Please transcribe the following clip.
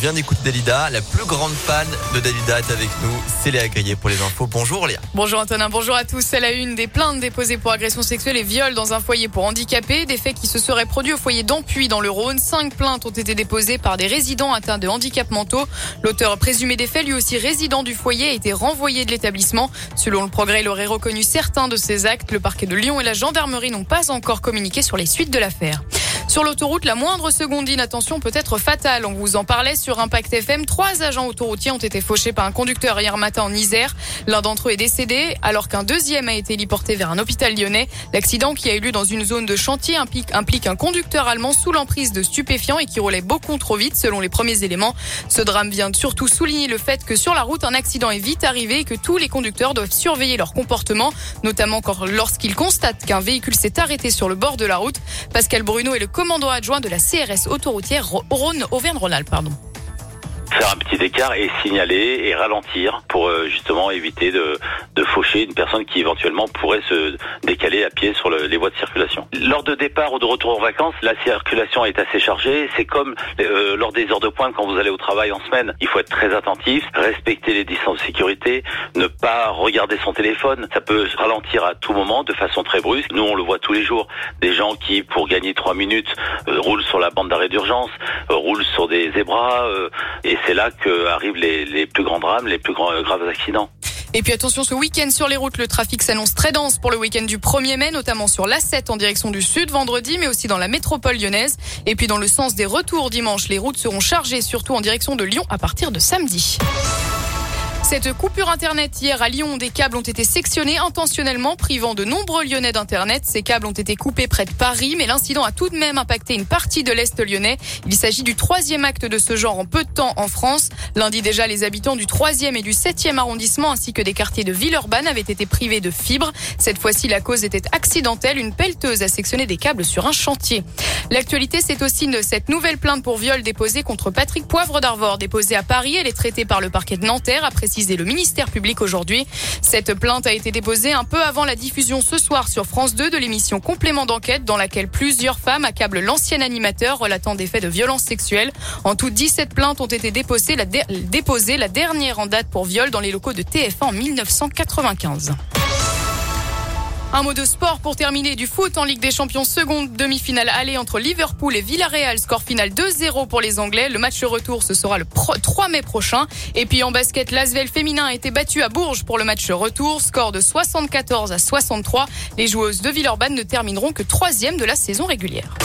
vient d'écouter Dalida. La plus grande fan de Dalida est avec nous. C'est Léa Grillé pour les infos. Bonjour Léa. Bonjour Antonin, bonjour à tous. C'est la une des plaintes déposées pour agression sexuelle et viol dans un foyer pour handicapés. Des faits qui se seraient produits au foyer d'Ampuy dans le Rhône. Cinq plaintes ont été déposées par des résidents atteints de handicap mentaux. L'auteur présumé des faits, lui aussi résident du foyer, a été renvoyé de l'établissement. Selon le progrès, il aurait reconnu certains de ses actes. Le parquet de Lyon et la gendarmerie n'ont pas encore communiqué sur les suites de l'affaire. Sur l'autoroute, la moindre seconde d'inattention peut être fatale. On vous en parlait sur Impact FM. Trois agents autoroutiers ont été fauchés par un conducteur hier matin en Isère. L'un d'entre eux est décédé, alors qu'un deuxième a été héliporté vers un hôpital lyonnais. L'accident qui a eu lieu dans une zone de chantier implique, un conducteur allemand sous l'emprise de stupéfiants et qui roulait beaucoup trop vite, selon les premiers éléments. Ce drame vient surtout souligner le fait que sur la route, un accident est vite arrivé et que tous les conducteurs doivent surveiller leur comportement, notamment lorsqu'ils constatent qu'un véhicule s'est arrêté sur le bord de la route. Pascal Bruno est le commandant adjoint de la CRS autoroutière Rhône-Auvergne-Rhône-Alpes. Faire un petit écart et signaler et ralentir pour euh, justement éviter de, de faucher une personne qui éventuellement pourrait se décaler à pied sur le, les voies de circulation. Lors de départ ou de retour en vacances, la circulation est assez chargée. C'est comme euh, lors des heures de pointe quand vous allez au travail en semaine. Il faut être très attentif, respecter les distances de sécurité, ne pas regarder son téléphone. Ça peut ralentir à tout moment de façon très brusque. Nous, on le voit tous les jours. Des gens qui, pour gagner trois minutes, euh, roulent sur la bande d'arrêt d'urgence, roulent sur des zébras et c'est là qu'arrivent les, les plus grands drames, les plus grands, graves accidents. Et puis attention, ce week-end sur les routes, le trafic s'annonce très dense pour le week-end du 1er mai, notamment sur l'A7 en direction du sud vendredi, mais aussi dans la métropole lyonnaise. Et puis dans le sens des retours dimanche, les routes seront chargées, surtout en direction de Lyon à partir de samedi. Cette coupure Internet hier à Lyon, des câbles ont été sectionnés intentionnellement, privant de nombreux Lyonnais d'Internet. Ces câbles ont été coupés près de Paris, mais l'incident a tout de même impacté une partie de l'Est lyonnais. Il s'agit du troisième acte de ce genre en peu de temps en France. Lundi déjà, les habitants du troisième et du septième arrondissement ainsi que des quartiers de Villeurbanne avaient été privés de fibres. Cette fois-ci, la cause était accidentelle. Une pelleteuse a sectionné des câbles sur un chantier. L'actualité, c'est aussi cette nouvelle plainte pour viol déposée contre Patrick Poivre d'Arvor, déposée à Paris. Elle est traitée par le parquet de Nanterre, le ministère public aujourd'hui. Cette plainte a été déposée un peu avant la diffusion ce soir sur France 2 de l'émission Complément d'enquête dans laquelle plusieurs femmes accablent l'ancien animateur relatant des faits de violence sexuelle. En tout, 17 plaintes ont été déposées la, la dernière en date pour viol dans les locaux de TF1 en 1995. Un mot de sport pour terminer du foot en Ligue des Champions, seconde demi-finale aller entre Liverpool et Villarreal, score final 2-0 pour les Anglais. Le match retour, ce sera le 3 mai prochain. Et puis en basket, l'Asvel féminin a été battu à Bourges pour le match retour, score de 74 à 63. Les joueuses de Villeurbanne ne termineront que troisième de la saison régulière.